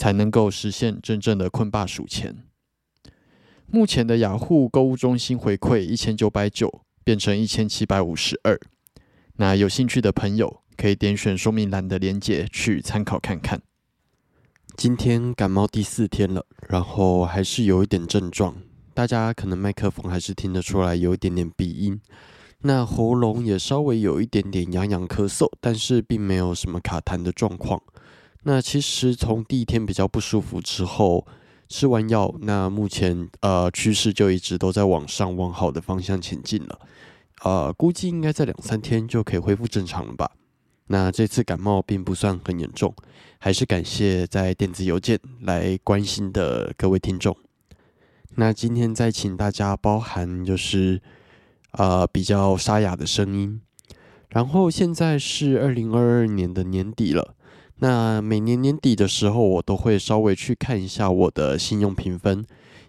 才能够实现真正的困霸数钱。目前的雅虎购物中心回馈一千九百九变成一千七百五十二。那有兴趣的朋友可以点选说明栏的链接去参考看看。今天感冒第四天了，然后还是有一点症状，大家可能麦克风还是听得出来有一点点鼻音。那喉咙也稍微有一点点痒痒咳嗽，但是并没有什么卡痰的状况。那其实从第一天比较不舒服之后，吃完药，那目前呃趋势就一直都在往上往好的方向前进了，呃，估计应该在两三天就可以恢复正常了吧。那这次感冒并不算很严重，还是感谢在电子邮件来关心的各位听众。那今天再请大家包含就是呃比较沙哑的声音，然后现在是二零二二年的年底了。那每年年底的时候，我都会稍微去看一下我的信用评分，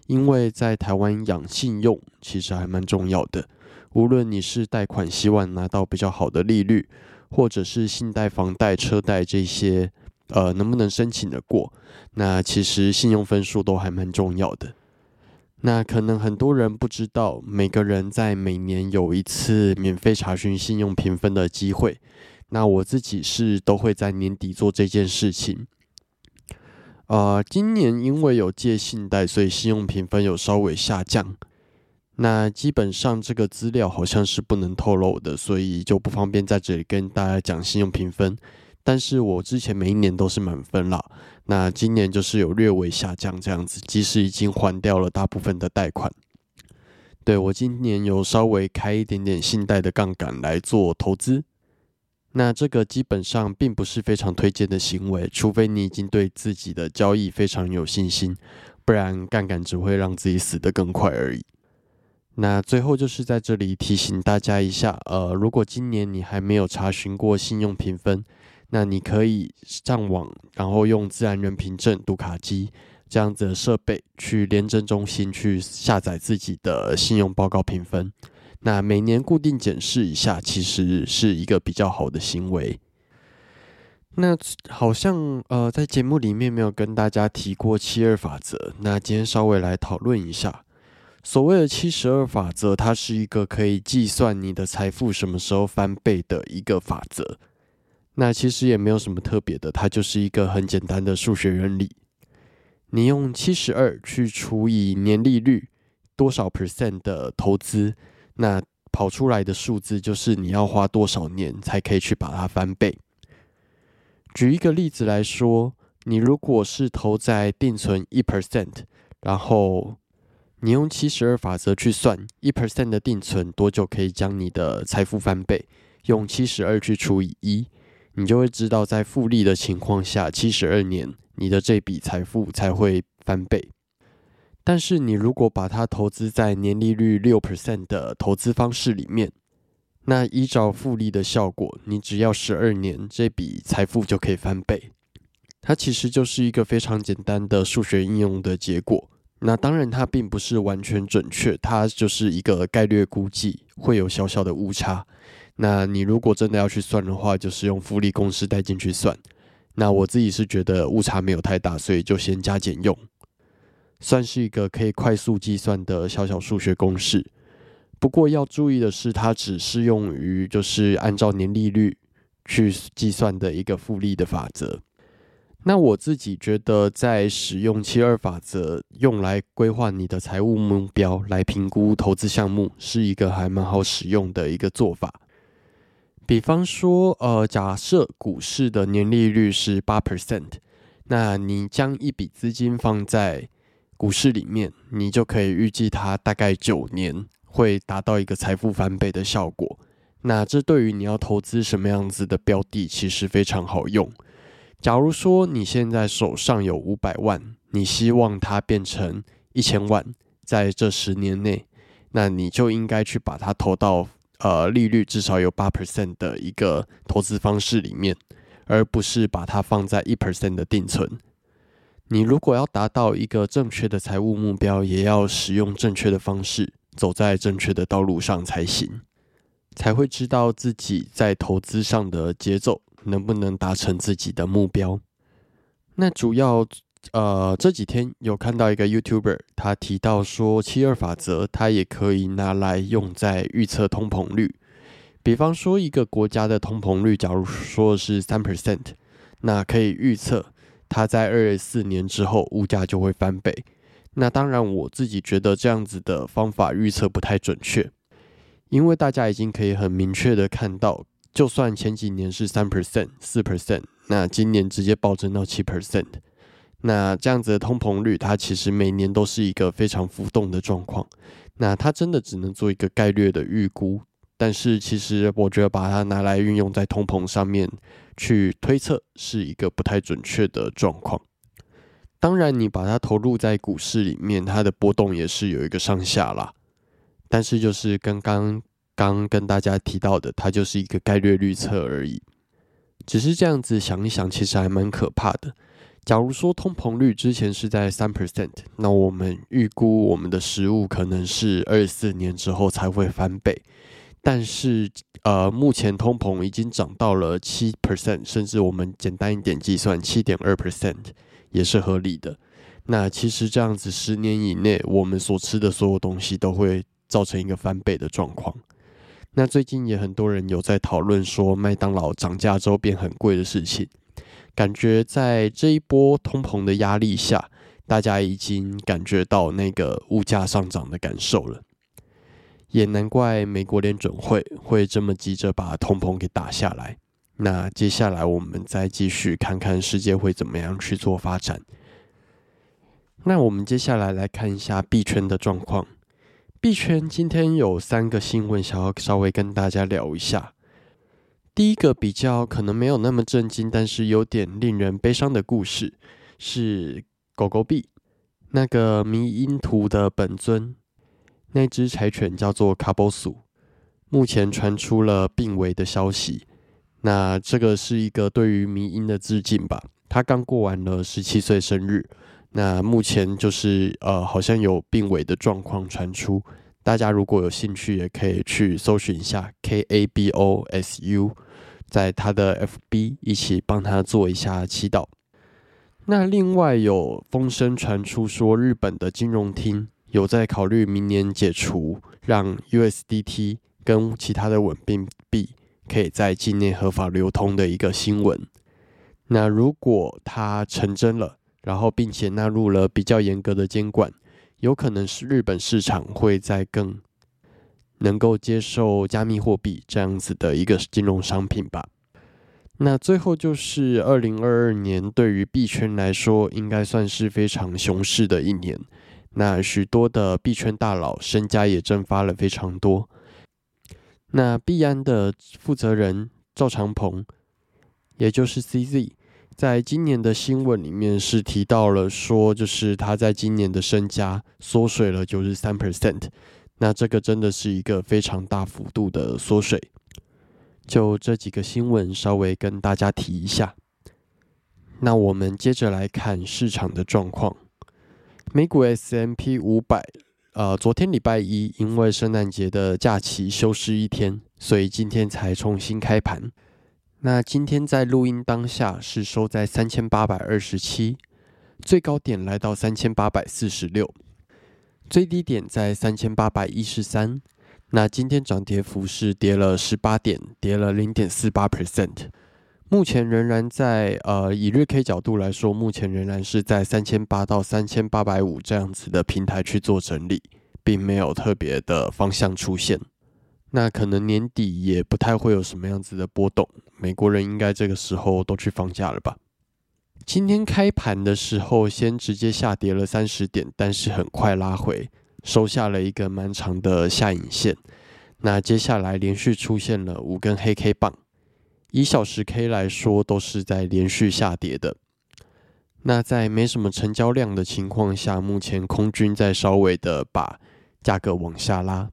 因为在台湾养信用其实还蛮重要的。无论你是贷款希望拿到比较好的利率，或者是信贷、房贷、车贷这些，呃，能不能申请的过？那其实信用分数都还蛮重要的。那可能很多人不知道，每个人在每年有一次免费查询信用评分的机会。那我自己是都会在年底做这件事情。呃，今年因为有借信贷，所以信用评分有稍微下降。那基本上这个资料好像是不能透露的，所以就不方便在这里跟大家讲信用评分。但是我之前每一年都是满分啦，那今年就是有略微下降这样子，即使已经还掉了大部分的贷款。对我今年有稍微开一点点信贷的杠杆来做投资。那这个基本上并不是非常推荐的行为，除非你已经对自己的交易非常有信心，不然杠杆只会让自己死得更快而已。那最后就是在这里提醒大家一下，呃，如果今年你还没有查询过信用评分，那你可以上网，然后用自然人凭证读卡机这样子的设备去廉政中心去下载自己的信用报告评分。那每年固定检视一下，其实是一个比较好的行为。那好像呃，在节目里面没有跟大家提过七二法则，那今天稍微来讨论一下。所谓的七十二法则，它是一个可以计算你的财富什么时候翻倍的一个法则。那其实也没有什么特别的，它就是一个很简单的数学原理。你用七十二去除以年利率多少 percent 的投资。那跑出来的数字就是你要花多少年才可以去把它翻倍。举一个例子来说，你如果是投在定存一 percent，然后你用七十二法则去算一 percent 的定存多久可以将你的财富翻倍，用七十二去除以一，你就会知道在复利的情况下，七十二年你的这笔财富才会翻倍。但是你如果把它投资在年利率六 percent 的投资方式里面，那依照复利的效果，你只要十二年，这笔财富就可以翻倍。它其实就是一个非常简单的数学应用的结果。那当然它并不是完全准确，它就是一个概率估计，会有小小的误差。那你如果真的要去算的话，就是用复利公式带进去算。那我自己是觉得误差没有太大，所以就先加减用，算是一个可以快速计算的小小数学公式。不过要注意的是，它只适用于就是按照年利率去计算的一个复利的法则。那我自己觉得，在使用七二法则用来规划你的财务目标，来评估投资项目，是一个还蛮好使用的一个做法。比方说，呃，假设股市的年利率是八 percent，那你将一笔资金放在股市里面，你就可以预计它大概九年会达到一个财富翻倍的效果。那这对于你要投资什么样子的标的，其实非常好用。假如说你现在手上有五百万，你希望它变成一千万，在这十年内，那你就应该去把它投到呃利率至少有八 percent 的一个投资方式里面，而不是把它放在一 percent 的定存。你如果要达到一个正确的财务目标，也要使用正确的方式，走在正确的道路上才行，才会知道自己在投资上的节奏。能不能达成自己的目标？那主要呃这几天有看到一个 YouTuber，他提到说七二法则，它也可以拿来用在预测通膨率。比方说一个国家的通膨率，假如说是三 percent，那可以预测它在二十四年之后物价就会翻倍。那当然我自己觉得这样子的方法预测不太准确，因为大家已经可以很明确的看到。就算前几年是三 percent、四 percent，那今年直接暴增到七 percent，那这样子的通膨率，它其实每年都是一个非常浮动的状况。那它真的只能做一个概率的预估，但是其实我觉得把它拿来运用在通膨上面去推测，是一个不太准确的状况。当然，你把它投入在股市里面，它的波动也是有一个上下啦。但是就是刚刚。刚跟大家提到的，它就是一个概率预测而已。只是这样子想一想，其实还蛮可怕的。假如说通膨率之前是在三 percent，那我们预估我们的食物可能是二四年之后才会翻倍。但是，呃，目前通膨已经涨到了七 percent，甚至我们简单一点计算，七点二 percent 也是合理的。那其实这样子，十年以内，我们所吃的所有东西都会造成一个翻倍的状况。那最近也很多人有在讨论说麦当劳涨价之后变很贵的事情，感觉在这一波通膨的压力下，大家已经感觉到那个物价上涨的感受了，也难怪美国联准会会这么急着把通膨给打下来。那接下来我们再继续看看世界会怎么样去做发展。那我们接下来来看一下币圈的状况。币圈今天有三个新闻，想要稍微跟大家聊一下。第一个比较可能没有那么震惊，但是有点令人悲伤的故事，是狗狗币那个迷因图的本尊，那只柴犬叫做卡波苏，目前传出了病危的消息。那这个是一个对于迷因的致敬吧？他刚过完了十七岁生日。那目前就是呃，好像有病危的状况传出，大家如果有兴趣，也可以去搜寻一下 K A B O S U，在他的 F B 一起帮他做一下祈祷。那另外有风声传出说，日本的金融厅有在考虑明年解除让 U S D T 跟其他的稳定币可以在境内合法流通的一个新闻。那如果它成真了，然后，并且纳入了比较严格的监管，有可能是日本市场会在更能够接受加密货币这样子的一个金融商品吧。那最后就是二零二二年，对于币圈来说，应该算是非常熊市的一年。那许多的币圈大佬身家也蒸发了非常多。那币安的负责人赵长鹏，也就是 CZ。在今年的新闻里面是提到了说，就是他在今年的身家缩水了九十三 percent，那这个真的是一个非常大幅度的缩水。就这几个新闻稍微跟大家提一下。那我们接着来看市场的状况。美股 S M P 五百，呃，昨天礼拜一因为圣诞节的假期休市一天，所以今天才重新开盘。那今天在录音当下是收在三千八百二十七，最高点来到三千八百四十六，最低点在三千八百一十三。那今天涨跌幅是跌了十八点，跌了零点四八 percent。目前仍然在呃，以日 K 角度来说，目前仍然是在三千八到三千八百五这样子的平台去做整理，并没有特别的方向出现。那可能年底也不太会有什么样子的波动，美国人应该这个时候都去放假了吧？今天开盘的时候，先直接下跌了三十点，但是很快拉回，收下了一个蛮长的下影线。那接下来连续出现了五根黑 K 棒，以小时 K 来说，都是在连续下跌的。那在没什么成交量的情况下，目前空军在稍微的把价格往下拉。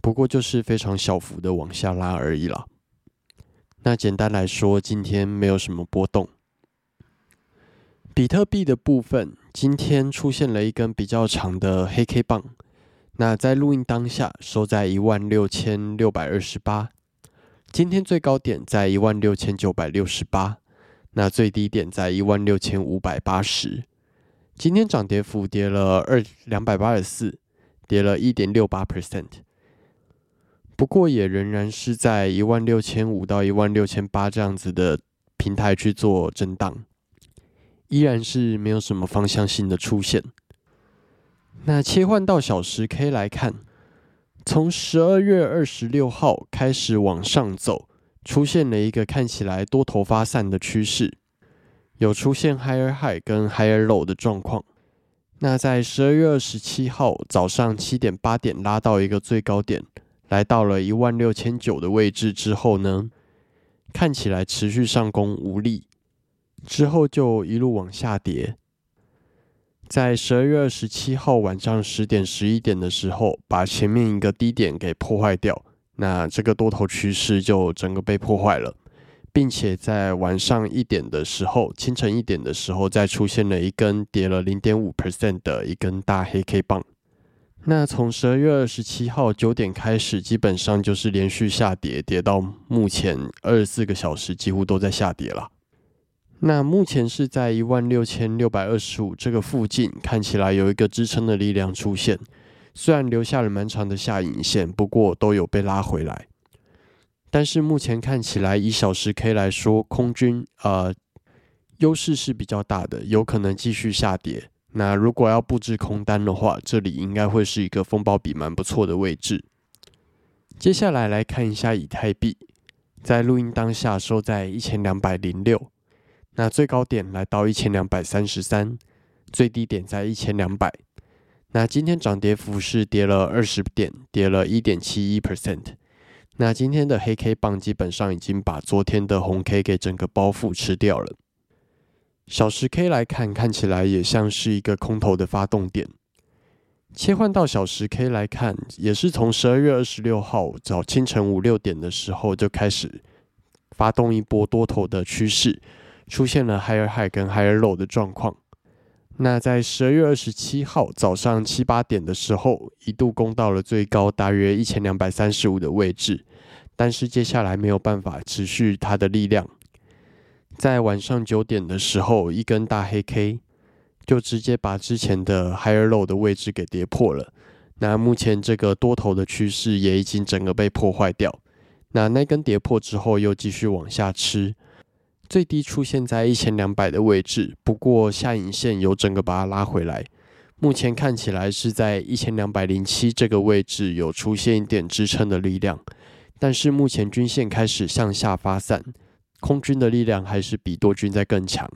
不过就是非常小幅的往下拉而已啦。那简单来说，今天没有什么波动。比特币的部分，今天出现了一根比较长的黑 K 棒。那在录音当下，收在一万六千六百二十八。今天最高点在一万六千九百六十八，那最低点在一万六千五百八十。今天涨跌幅跌了二两百八十四，跌了一点六八 percent。不过也仍然是在一万六千五到一万六千八这样子的平台去做震荡，依然是没有什么方向性的出现。那切换到小时 K 来看，从十二月二十六号开始往上走，出现了一个看起来多头发散的趋势，有出现 higher high 跟 higher low 的状况。那在十二月二十七号早上七点八点拉到一个最高点。来到了一万六千九的位置之后呢，看起来持续上攻无力，之后就一路往下跌。在十二月二十七号晚上十点十一点的时候，把前面一个低点给破坏掉，那这个多头趋势就整个被破坏了，并且在晚上一点的时候，清晨一点的时候，再出现了一根跌了零点五 percent 的一根大黑 K 棒。那从十二月二十七号九点开始，基本上就是连续下跌，跌到目前二十四个小时几乎都在下跌了。那目前是在一万六千六百二十五这个附近，看起来有一个支撑的力量出现，虽然留下了蛮长的下影线，不过都有被拉回来。但是目前看起来，以小时 K 来说，空军呃优势是比较大的，有可能继续下跌。那如果要布置空单的话，这里应该会是一个风暴比蛮不错的位置。接下来来看一下以太币，在录音当下收在一千两百零六，那最高点来到一千两百三十三，最低点在一千两百。那今天涨跌幅是跌了二十点，跌了一点七一 percent。那今天的黑 K 棒基本上已经把昨天的红 K 给整个包覆吃掉了。小时 K 来看，看起来也像是一个空头的发动点。切换到小时 K 来看，也是从十二月二十六号早清晨五六点的时候就开始发动一波多头的趋势，出现了 higher high 跟 higher low 的状况。那在十二月二十七号早上七八点的时候，一度攻到了最高大约一千两百三十五的位置，但是接下来没有办法持续它的力量。在晚上九点的时候，一根大黑 K 就直接把之前的 higher low 的位置给跌破了。那目前这个多头的趋势也已经整个被破坏掉。那那根跌破之后，又继续往下吃，最低出现在一千两百的位置。不过下影线有整个把它拉回来，目前看起来是在一千两百零七这个位置有出现一点支撑的力量，但是目前均线开始向下发散。空军的力量还是比多军在更强，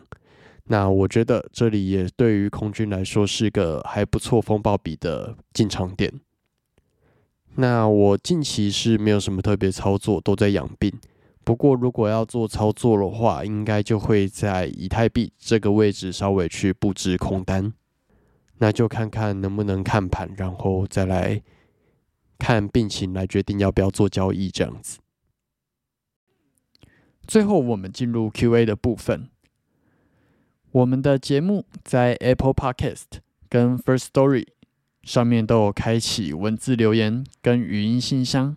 那我觉得这里也对于空军来说是个还不错风暴比的进场点。那我近期是没有什么特别操作，都在养病。不过如果要做操作的话，应该就会在以太币这个位置稍微去布置空单，那就看看能不能看盘，然后再来看病情来决定要不要做交易这样子。最后，我们进入 Q&A 的部分。我们的节目在 Apple Podcast、跟 First Story 上面都有开启文字留言跟语音信箱。